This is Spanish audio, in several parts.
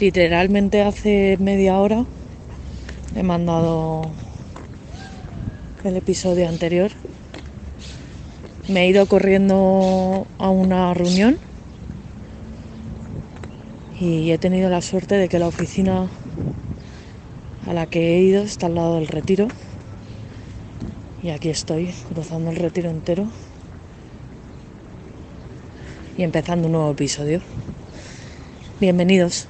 Literalmente hace media hora he mandado el episodio anterior. Me he ido corriendo a una reunión y he tenido la suerte de que la oficina a la que he ido está al lado del retiro y aquí estoy cruzando el retiro entero y empezando un nuevo episodio. Bienvenidos.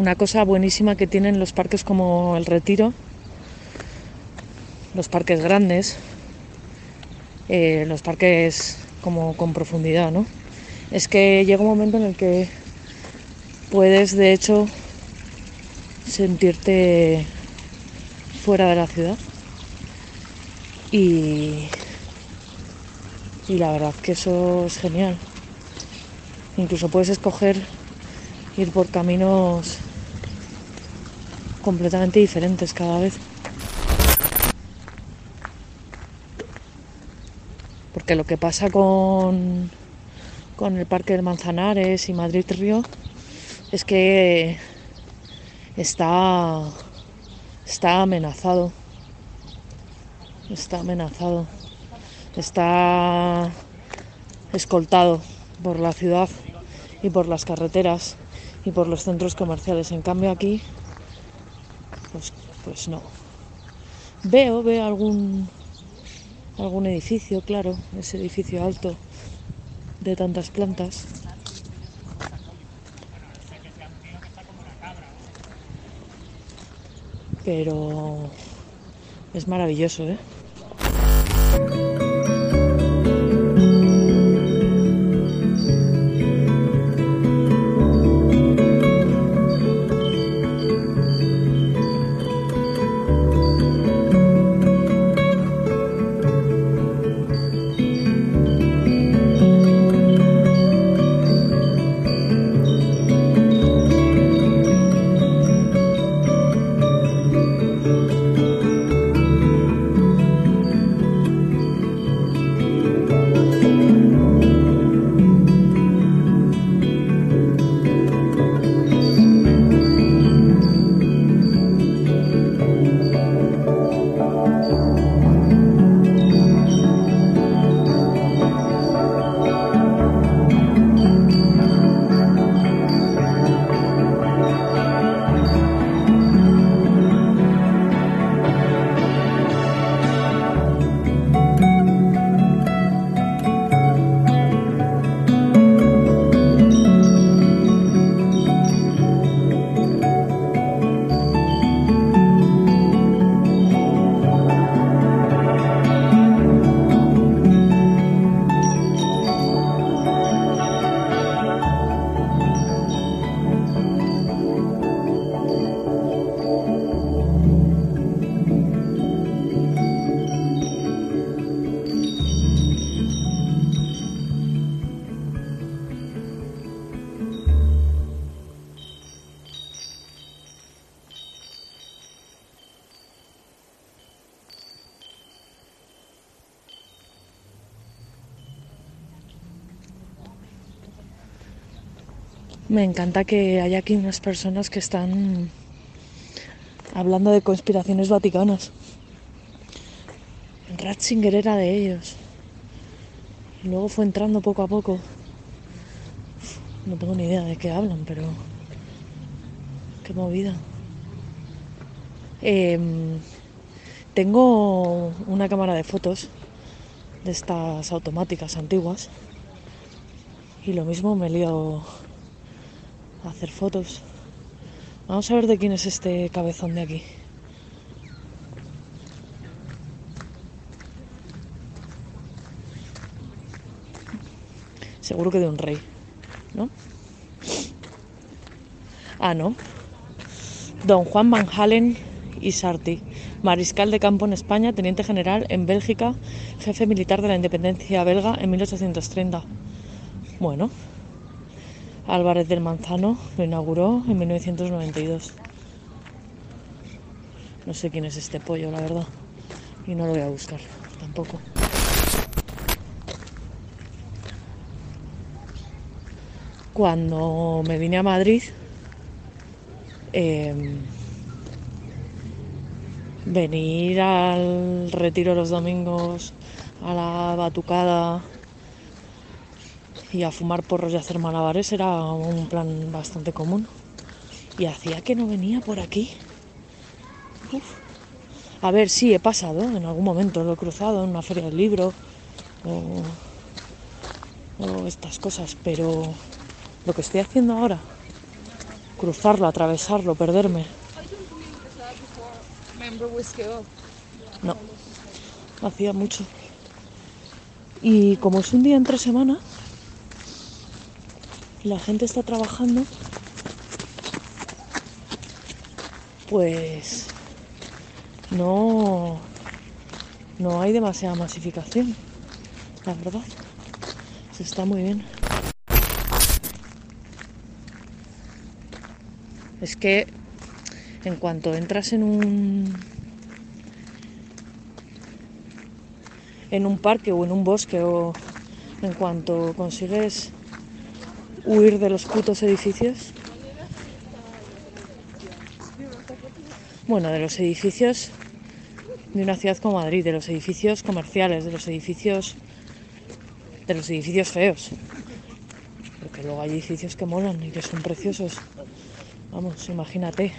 Una cosa buenísima que tienen los parques como el Retiro, los parques grandes, eh, los parques como con profundidad, ¿no? Es que llega un momento en el que puedes, de hecho, sentirte fuera de la ciudad. Y, y la verdad que eso es genial. Incluso puedes escoger ir por caminos completamente diferentes cada vez. Porque lo que pasa con, con el Parque del Manzanares y Madrid Río es que está, está amenazado. Está amenazado. Está escoltado por la ciudad y por las carreteras y por los centros comerciales. En cambio aquí pues, pues no. Veo, veo algún, algún edificio, claro, ese edificio alto de tantas plantas. Pero es maravilloso, ¿eh? Me encanta que haya aquí unas personas que están hablando de conspiraciones vaticanas. Ratzinger era de ellos. Y luego fue entrando poco a poco. No tengo ni idea de qué hablan, pero qué movida. Em, tengo una cámara de fotos de estas automáticas antiguas y lo mismo me lío hacer fotos. Vamos a ver de quién es este cabezón de aquí. Seguro que de un rey, ¿no? Ah, no. Don Juan Van Halen y Sarti, mariscal de campo en España, teniente general en Bélgica, jefe militar de la independencia belga en 1830. Bueno, Álvarez del Manzano lo inauguró en 1992. No sé quién es este pollo, la verdad. Y no lo voy a buscar tampoco. Cuando me vine a Madrid, eh, venir al retiro los domingos, a la batucada y a fumar porros y hacer malabares era un plan bastante común. Y hacía que no venía por aquí. A ver, sí, he pasado en algún momento, lo he cruzado en una feria del libro o, o estas cosas, pero lo que estoy haciendo ahora, cruzarlo, atravesarlo, perderme, no, hacía mucho. Y como es un día entre semana, la gente está trabajando, pues no, no hay demasiada masificación, la verdad. Se está muy bien. Es que en cuanto entras en un en un parque o en un bosque o en cuanto consigues huir de los putos edificios bueno de los edificios de una ciudad como Madrid de los edificios comerciales de los edificios de los edificios feos. Porque luego hay edificios que molan y que son preciosos. Vamos imagínate.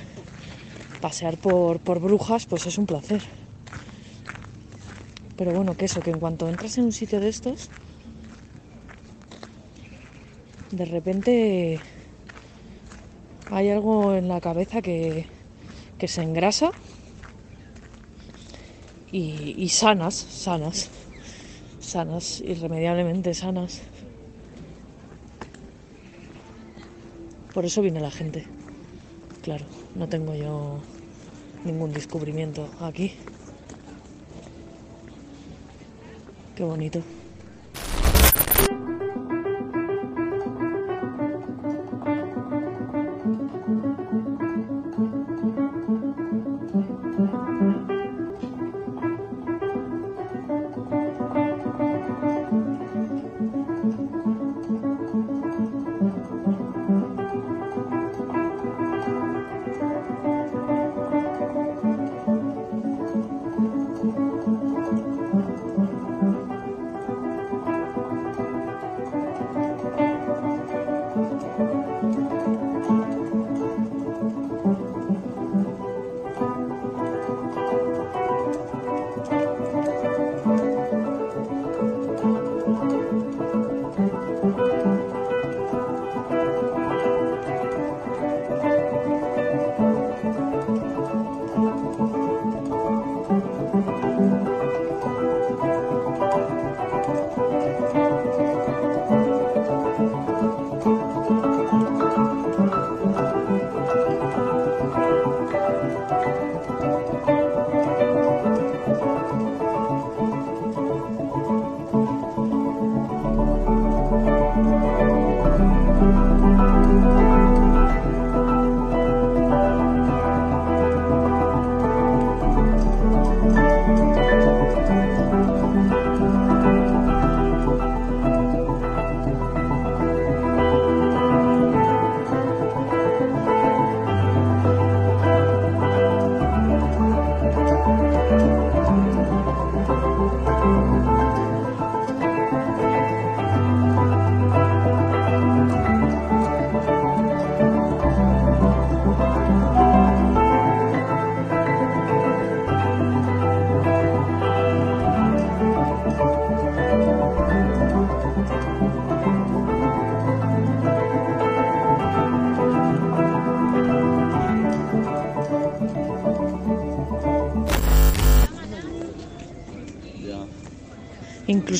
Pasear por, por brujas pues es un placer. Pero bueno, que eso, que en cuanto entras en un sitio de estos, de repente hay algo en la cabeza que, que se engrasa y, sanas, sanas, sanas, irremediablemente sanas. Por eso viene la gente. Claro, no tengo yo ningún descubrimiento aquí. Qué bonito.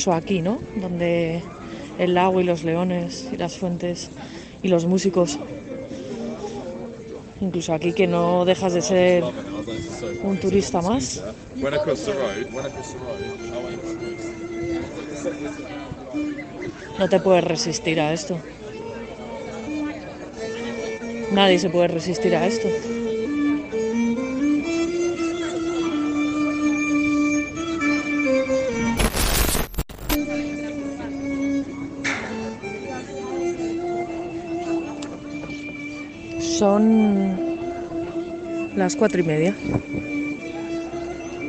Incluso aquí, ¿no? Donde el lago y los leones y las fuentes y los músicos. Incluso aquí que no dejas de ser un turista más. No te puedes resistir a esto. Nadie se puede resistir a esto. Son las cuatro y media.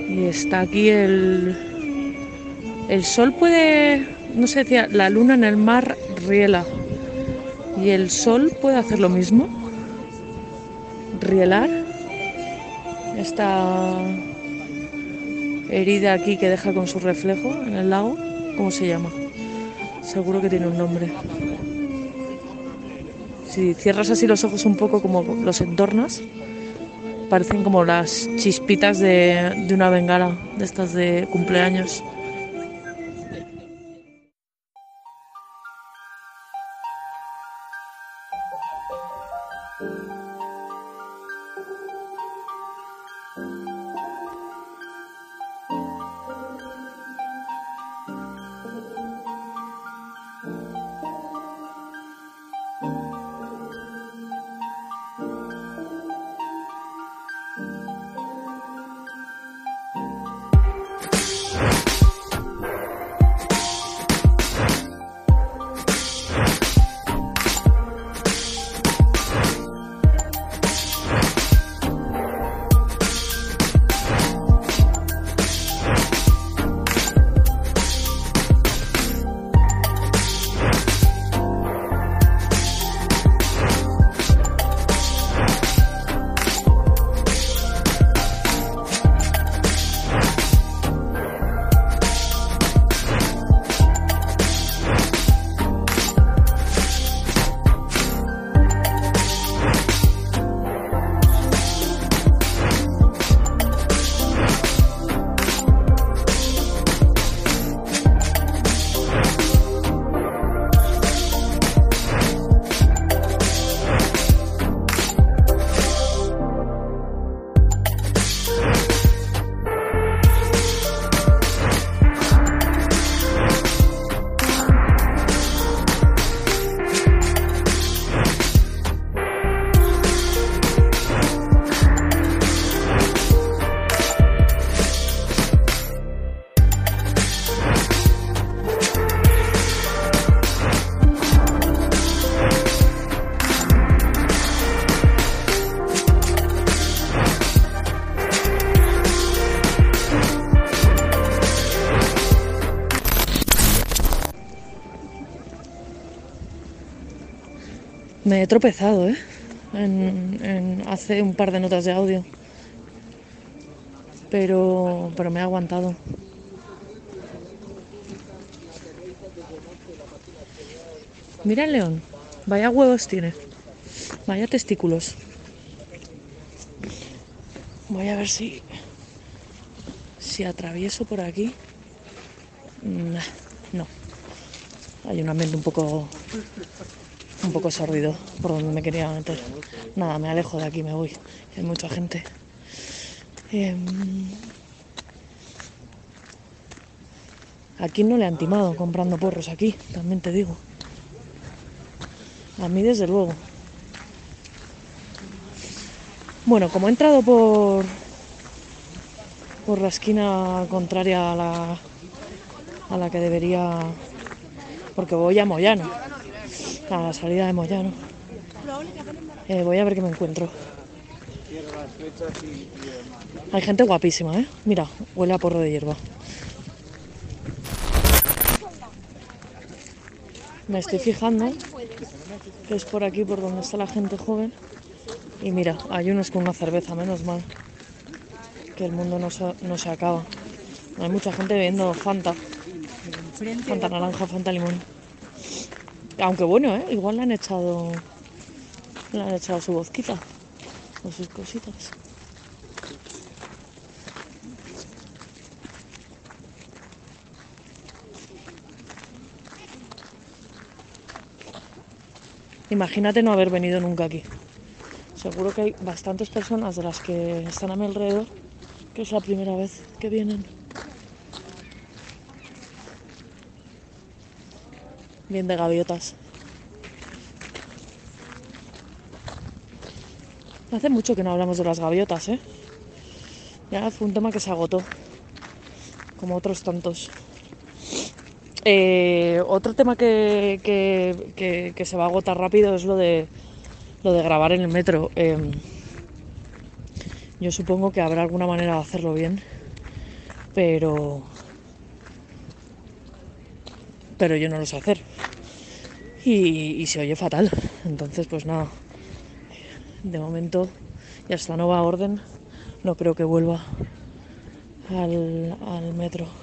Y está aquí el. El sol puede. No sé, decía, la luna en el mar riela. ¿Y el sol puede hacer lo mismo? ¿Rielar? Esta herida aquí que deja con su reflejo en el lago, ¿cómo se llama? Seguro que tiene un nombre. Si cierras así los ojos un poco como los entornas, parecen como las chispitas de, de una bengala, de estas de cumpleaños. Me he tropezado, ¿eh? En, en- hace un par de notas de audio. Pero, pero me he aguantado. Mira el león. Vaya huevos tiene. Vaya testículos. Voy a ver si. Si atravieso por aquí. Nah, no. Hay un ambiente un poco un poco sordido por donde me quería meter. Nada, me alejo de aquí, me voy. Hay mucha gente. Em, ¿A quién no le han timado comprando porros aquí? También te digo. A mí desde luego. Bueno, como he entrado por por la esquina contraria a la a la que debería porque voy a Moyano a la salida de Moyano. Eh, voy a ver qué me encuentro. Hay gente guapísima, ¿eh? Mira, huele a porro de hierba. Me estoy fijando que es por aquí por donde está la gente joven. Y mira, hay unos con una cerveza, menos mal. Que el mundo no se, no se acaba. Hay mucha gente bebiendo Fanta. Fanta naranja, Fanta limón. Aunque bueno, ¿eh? igual le han echado. Le han echado su bozquita. O sus cositas. Imagínate no haber venido nunca aquí. Seguro que hay bastantes personas de las que están a mi alrededor que es la primera vez que vienen. Bien de gaviotas. Hace mucho que no hablamos de las gaviotas, ¿eh? Ya fue un tema que se agotó, como otros tantos. Eh, otro tema que, que- que- se va a agotar rápido es lo de lo de grabar en el metro. Eh, yo supongo que habrá alguna manera de hacerlo bien, pero pero yo no lo sé hacer y, y se oye fatal. Entonces, pues nada. De momento, y hasta nueva orden, no creo que vuelva al, al metro.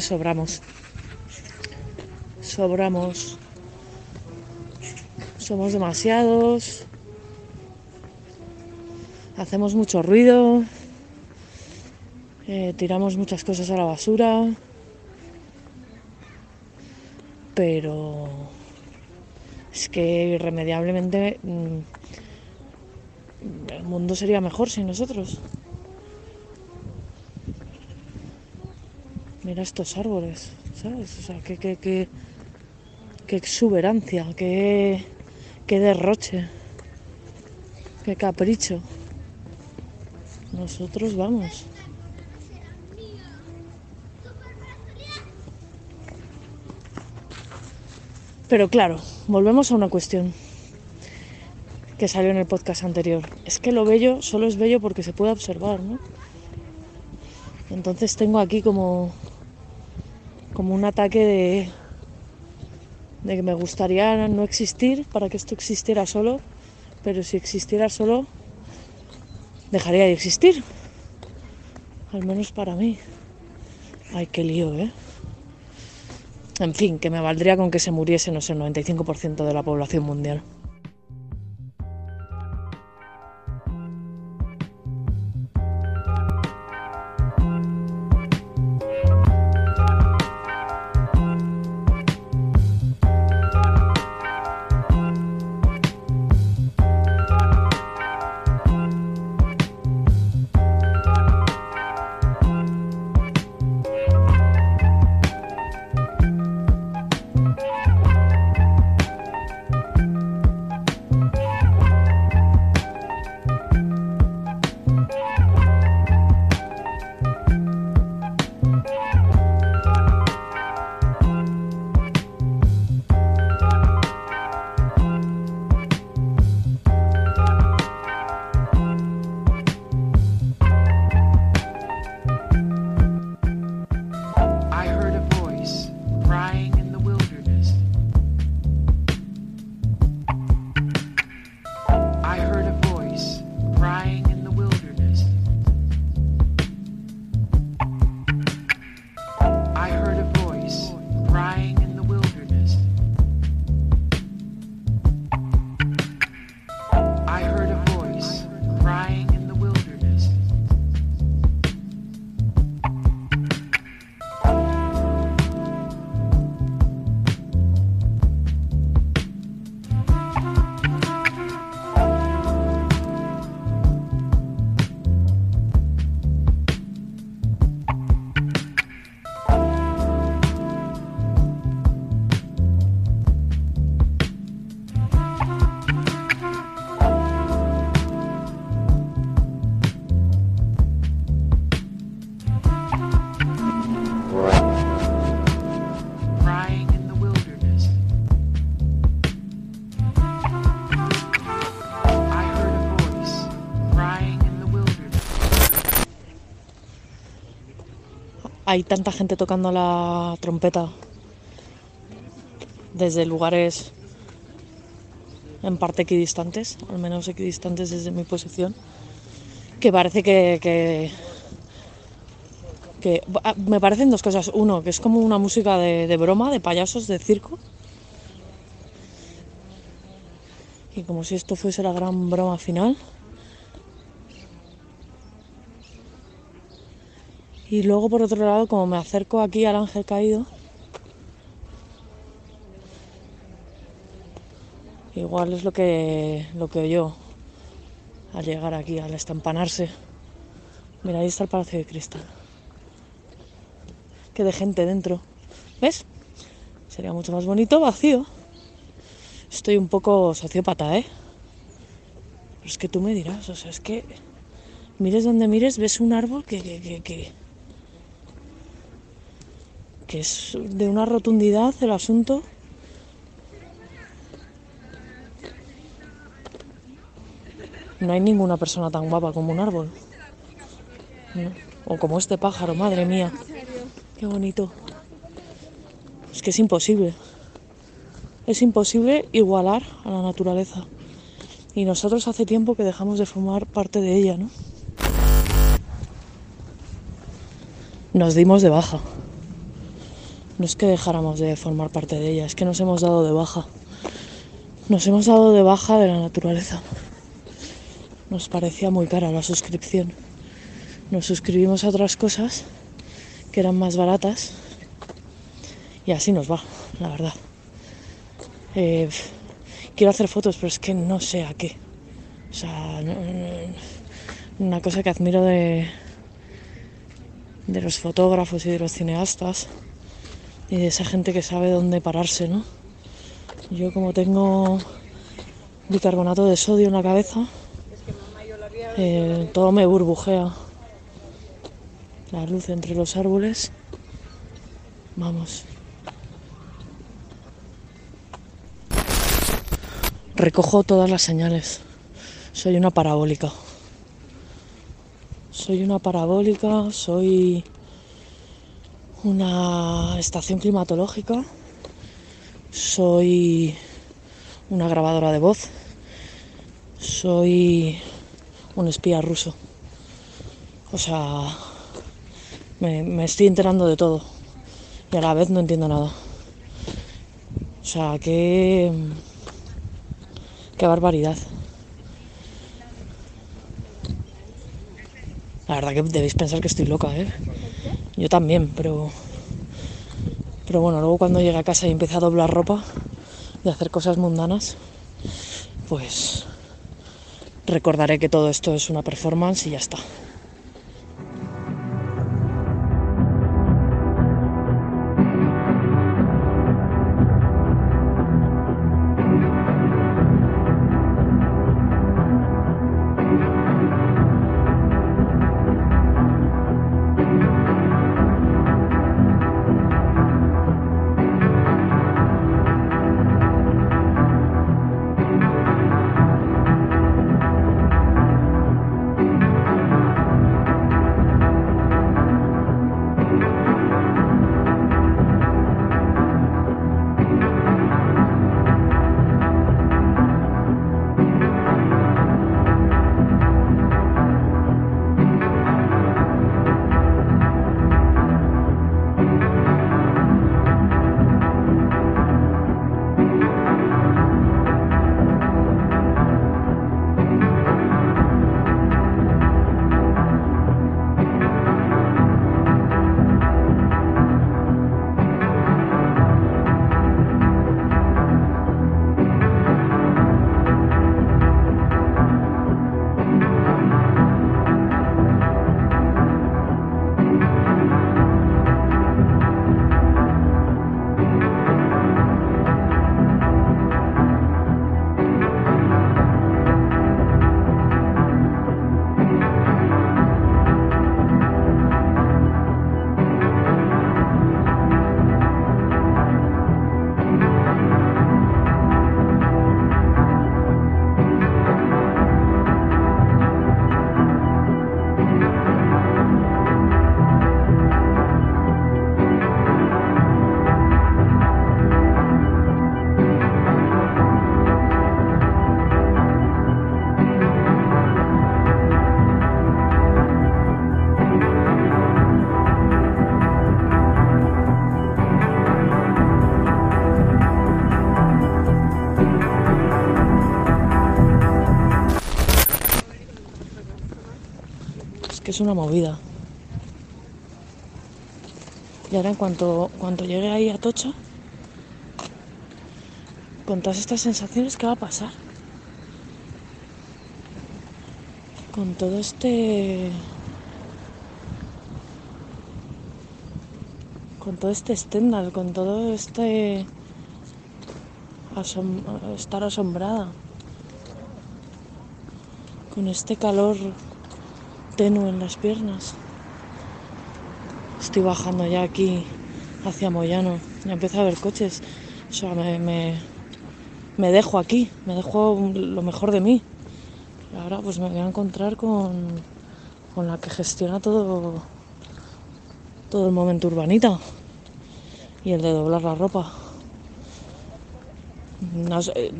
Sobramos. Sobramos. Somos demasiados. Hacemos mucho ruido. eh, tiramos muchas cosas a la basura. Pero es que irremediablemente mm, el mundo sería mejor sin nosotros. Mira estos árboles, ¿sabes? O sea, qué, qué, qué, exuberancia, qué, qué derroche, qué capricho. Nosotros vamos. Pero claro, volvemos a una cuestión que salió en el podcast anterior. Es que lo bello solo es bello porque se puede observar, ¿no? Entonces tengo aquí como, como un ataque de, de que me gustaría no existir para que esto existiera solo, pero si existiera solo, dejaría de existir. Al menos para mí. Ay, qué lío, ¿eh? En fin, que me valdría con que se muriese, no sé, el 95% de la población mundial. Hay tanta gente tocando la trompeta desde lugares en parte equidistantes, al menos equidistantes desde mi posición, que parece que, que, ah, me parecen dos cosas. Uno, que es como una música de broma, de payasos, de circo. Y como si esto fuese la gran broma final. Y luego por otro lado, como me acerco aquí al ángel caído, igual es lo que lo que oyó al llegar aquí, al estampanarse. Mira, ahí está el Palacio de Cristal. Que de gente dentro. ¿Ves? Sería mucho más bonito vacío. Estoy un poco sociópata, ¿eh? Pero es que tú me dirás, o sea, es que mires donde mires, ves un árbol que, que, que, que, que es de una rotundidad el asunto. No hay ninguna persona tan guapa como un árbol. O como este pájaro, madre mía. Qué bonito. Es que es imposible. Es imposible igualar a la naturaleza. Y nosotros hace tiempo que dejamos de formar parte de ella, ¿no? Nos dimos de baja. No es que dejáramos de formar parte de ella, es que nos hemos dado de baja. Nos hemos dado de baja de la naturaleza. Nos parecía muy cara la suscripción. Nos suscribimos a otras cosas que eran más baratas y así nos va, la verdad. Eh, quiero hacer fotos, pero es que no sé a qué. O sea, una cosa que admiro de, de los fotógrafos y de los cineastas y de esa gente que sabe dónde pararse, ¿no? Yo como tengo bicarbonato de sodio en la cabeza, eh, todo me burbujea. La luz entre los árboles. Vamos. Recojo todas las señales. Soy una parabólica. Soy una parabólica, soy una estación climatológica, soy una grabadora de voz, soy un espía ruso. O sea, me, estoy enterando de todo y a la vez no entiendo nada. O sea, qué, qué barbaridad. La verdad que debéis pensar que estoy loca, ¿eh? Yo también, pero... Pero bueno, luego cuando llegue a casa y empiece a doblar ropa y hacer cosas mundanas, pues recordaré que todo esto es una performance y ya está. Es una movida. Y ahora en cuanto, cuanto llegue ahí a Tocha, con todas estas sensaciones, ¿qué va a pasar? Con todo este... Con todo este Stendhal, con todo este... estar asombrada. Con este calor tenue en las piernas. Estoy bajando ya aquí hacia Moyano. Ya empiezo a ver coches. O sea, me, me, dejo aquí, me dejo lo mejor de mí. Y ahora pues me voy a encontrar con, con la que gestiona todo, todo el momento urbanita y el de doblar la ropa. No sé,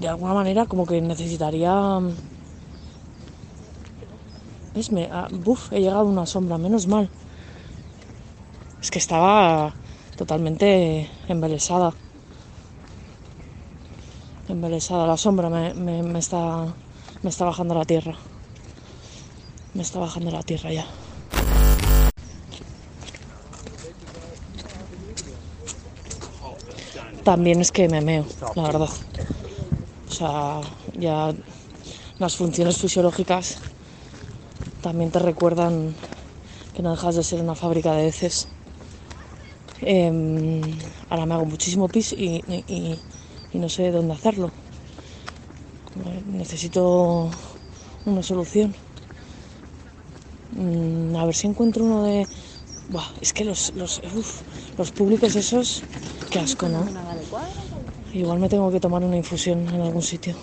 de alguna manera como que necesitaría... ¿Ves? Ah, buf, he llegado a una sombra, menos mal. Es que estaba totalmente embelesada. Embelesada. La sombra me, me- me está, me está bajando la tierra. Me está bajando la tierra ya. También es que me meo, la verdad. O sea, ya las funciones fisiológicas también te recuerdan que no dejas de ser una fábrica de heces. Em, ahora me hago muchísimo pis y, no sé dónde hacerlo. Necesito una solución. Mm, a ver si encuentro uno de... Buah, es que los, los, los públicos esos, qué asco, ¿no? Igual me tengo que tomar una infusión en algún sitio.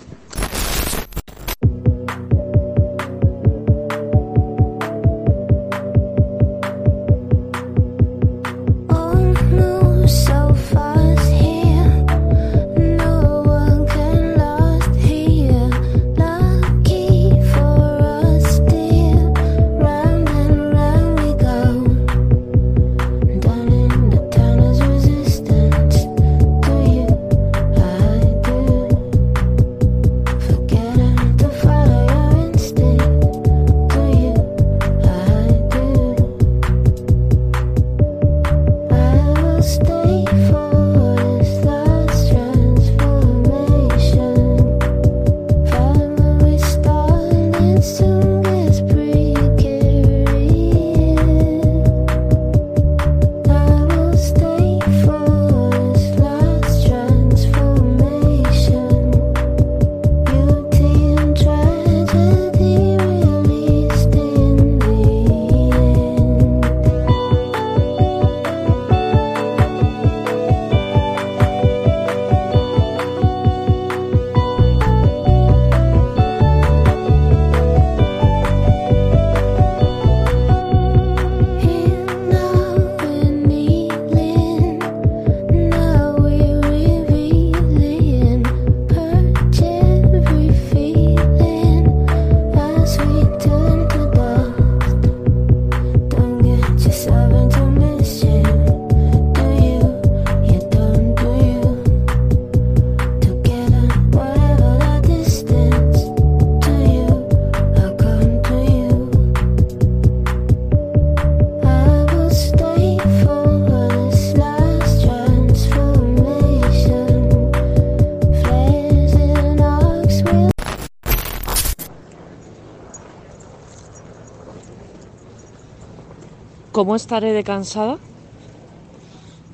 ¿Cómo estaré de cansada?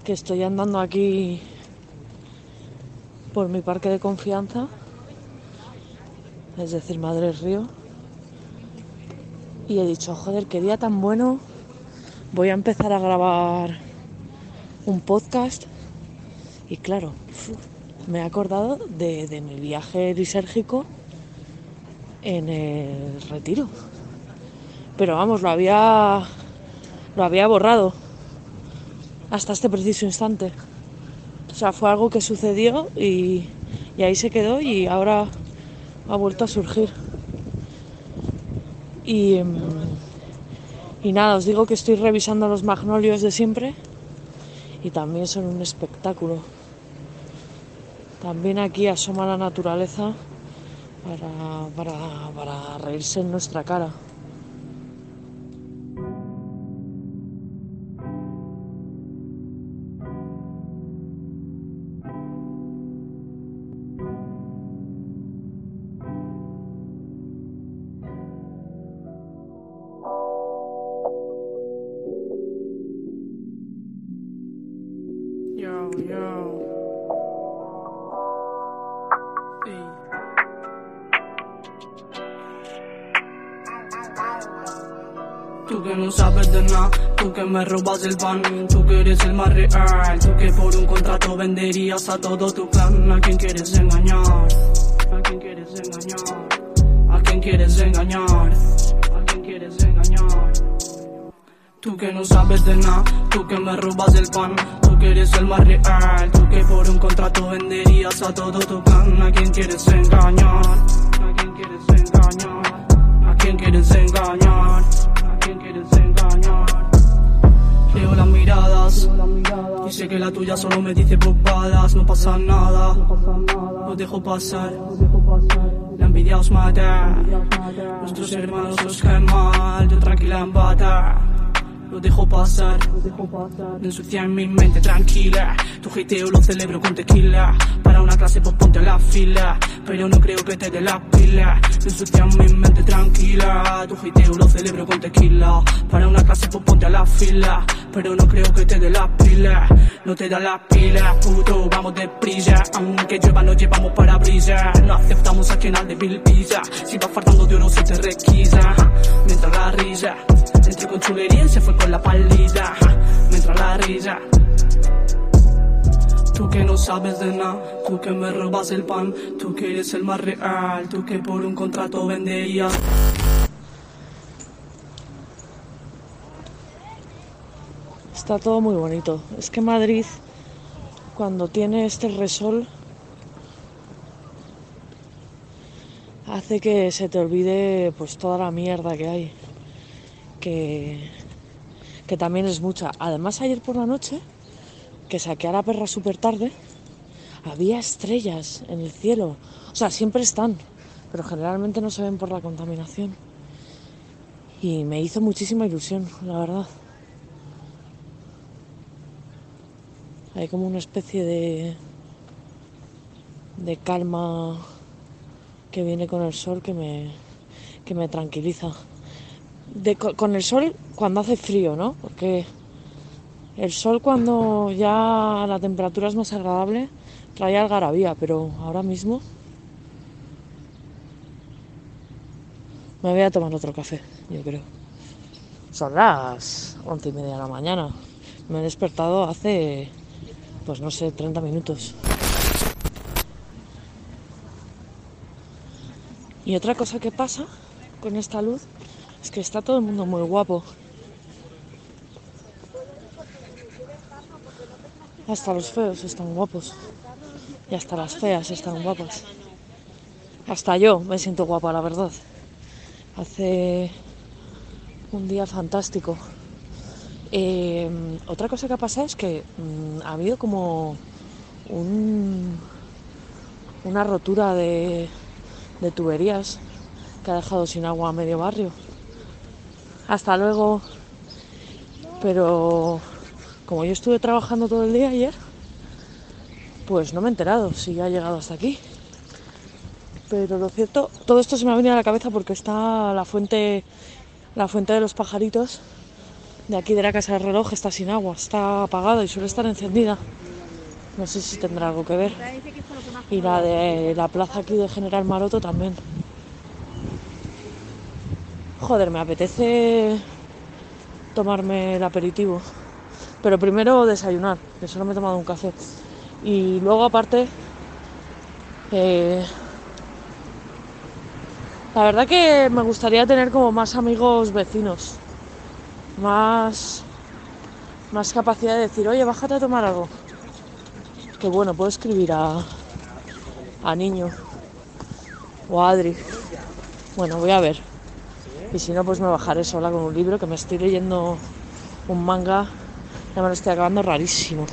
Que estoy andando aquí por mi parque de confianza, es decir, Madre Río. Y he dicho, joder, qué día tan bueno. Voy a empezar a grabar un podcast. Y claro, me he acordado de, de mi viaje lisérgico en el retiro. Pero vamos, lo había lo había borrado hasta este preciso instante. O sea, fue algo que sucedió y, y ahí se quedó y ahora ha vuelto a surgir. Y, mm, y nada, os digo que estoy revisando los magnolios de siempre y también son un espectáculo. También aquí asoma la naturaleza para, para, para reírse en nuestra cara. Me robas el pan, tú que eres el más real, tú que por un contrato venderías a todo tu clan, ¿a quién quieres engañar? ¿A quién quieres engañar? ¿A quién quieres engañar? ¿A quién quieres engañar? Tú que no sabes de nada, tú que me robas el pan, tú que eres el más real, tú que por un contrato venderías a todo tu clan, ¿a quién quieres engañar? ¿A quién quieres engañar? ¿A quién quieres engañar? Las miradas y sé que la tuya solo me dice bobadas, no pasa nada, no dejo pasar. La envidia os mata, nuestros hermanos os caen mal, yo tranquila en bata. Lo dejo pasar, me ensucia en mi mente tranquila. Tu hateo lo celebro con tequila. Para una clase pues ponte a la fila. Pero no creo que te dé la pila. Me ensucia en mi mente tranquila. Tu hateo lo celebro con tequila. Para una clase pues ponte a la fila. Pero no creo que te dé la pila. No te da la pila, puto, vamos deprisa. Aunque llueva, no llevamos para brillar. No aceptamos a quien al débil pisa. Si va faltando de oro, se te requisa. Mientras la risa, entré con chulería se fue con la pálida. Mientras la risa. Tú que no sabes de nada, tú que me robas el pan, tú que eres el más real, tú que por un contrato venderías. Está todo muy bonito. Es que Madrid, cuando tiene este resol, hace que se te olvide pues toda la mierda que hay. Que, que también es mucha. Además ayer por la noche, que saqué a la perra súper tarde, había estrellas en el cielo. O sea, siempre están, pero generalmente no se ven por la contaminación. Y me hizo muchísima ilusión, la verdad. Hay como una especie de, de calma que viene con el sol que me, que me tranquiliza. Con el sol cuando hace frío, ¿no? Porque el sol cuando ya la temperatura es más agradable trae algarabía, pero ahora mismo me voy a tomar otro café, yo creo. Son las once y media de la mañana. Me he despertado hace, pues no sé, 30 minutos. Y otra cosa que pasa con esta luz es que está todo el mundo muy guapo. Hasta los feos están guapos. Y hasta las feas están guapas. Hasta yo me siento guapa, la verdad. Hace un día fantástico. Eh, otra cosa que ha pasado es que mm, ha habido como un- una rotura de, de tuberías que ha dejado sin agua a medio barrio. Hasta luego. Pero como yo estuve trabajando todo el día ayer, pues no me he enterado si ha llegado hasta aquí. Pero lo cierto, todo esto se me ha venido a la cabeza porque está la fuente, la fuente de los pajaritos de aquí de la casa del reloj está sin agua, está apagada y suele estar encendida. No sé si tendrá algo que ver. Y la de la plaza aquí de General Maroto también. Joder, me apetece tomarme el aperitivo. Pero primero desayunar, que solo me he tomado un café. Y luego aparte, eh, la verdad que me gustaría tener como más amigos vecinos. Más, más capacidad de decir, oye, bájate a tomar algo. Que bueno, puedo escribir a, a Niño o a Adri. Bueno, voy a ver. Y si no, pues me bajaré sola con un libro que me estoy leyendo un manga. Ya me lo estoy acabando rarísimo.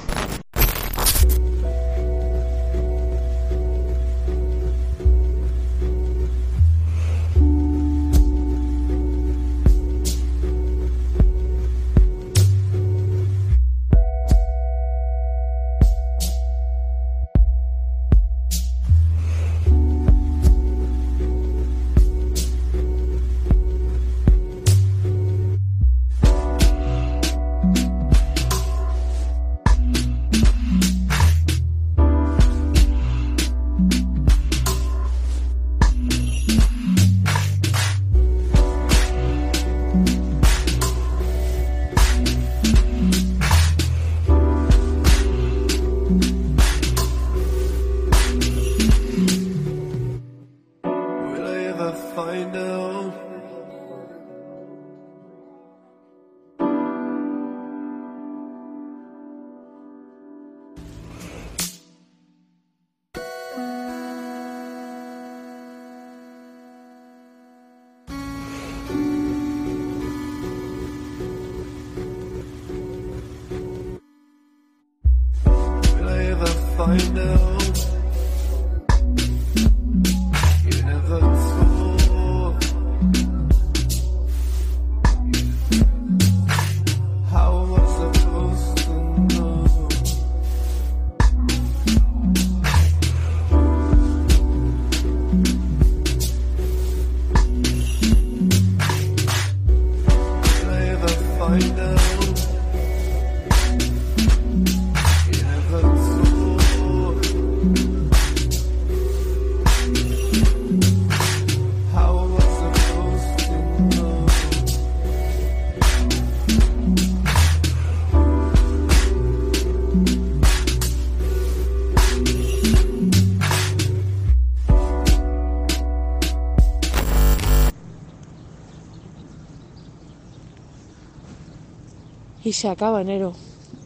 Se acaba enero.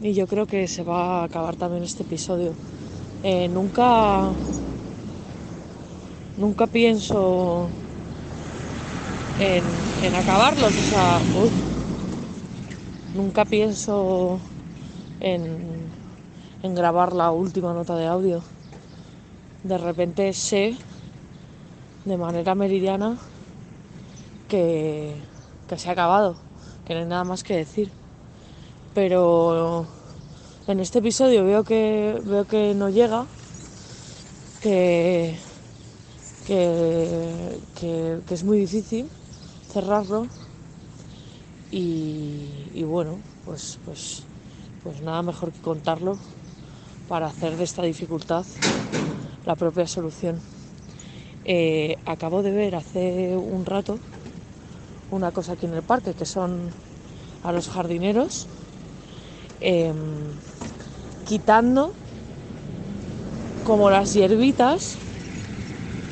Y yo creo que se va a acabar también este episodio. Eh, nunca. Nunca pienso en, en acabarlos. O sea, uy. nunca pienso en, en grabar la última nota de audio. De repente sé de manera meridiana que, que se ha acabado, que no hay nada más que decir pero en este episodio veo que veo que no llega que que, que- es muy difícil cerrarlo y, y bueno pues pues pues nada mejor que contarlo para hacer de esta dificultad la propia solución. Eh, acabo de ver hace un rato una cosa aquí en el parque que son a los jardineros em, quitando como las hierbitas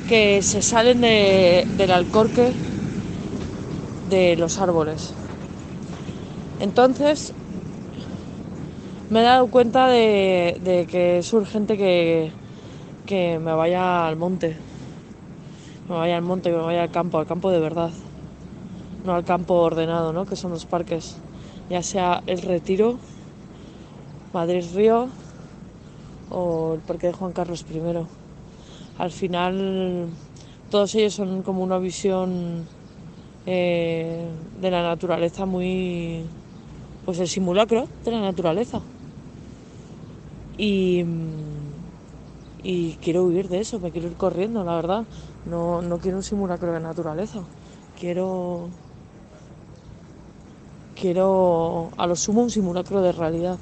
que se salen de- del alcorque de los árboles. Entonces me he dado cuenta de, de que es urgente que, que me vaya al monte. Me vaya al monte, que me vaya al campo, al campo de verdad. No al campo ordenado, ¿no? Que son los parques. Ya sea el retiro Madrid Río o el Parque de Juan Carlos I. Al final, todos ellos son como una visión eh, de la naturaleza muy. pues el simulacro de la naturaleza. Y. y quiero huir de eso, me quiero ir corriendo, la verdad. No, no quiero un simulacro de naturaleza. Quiero. quiero a lo sumo un simulacro de realidad.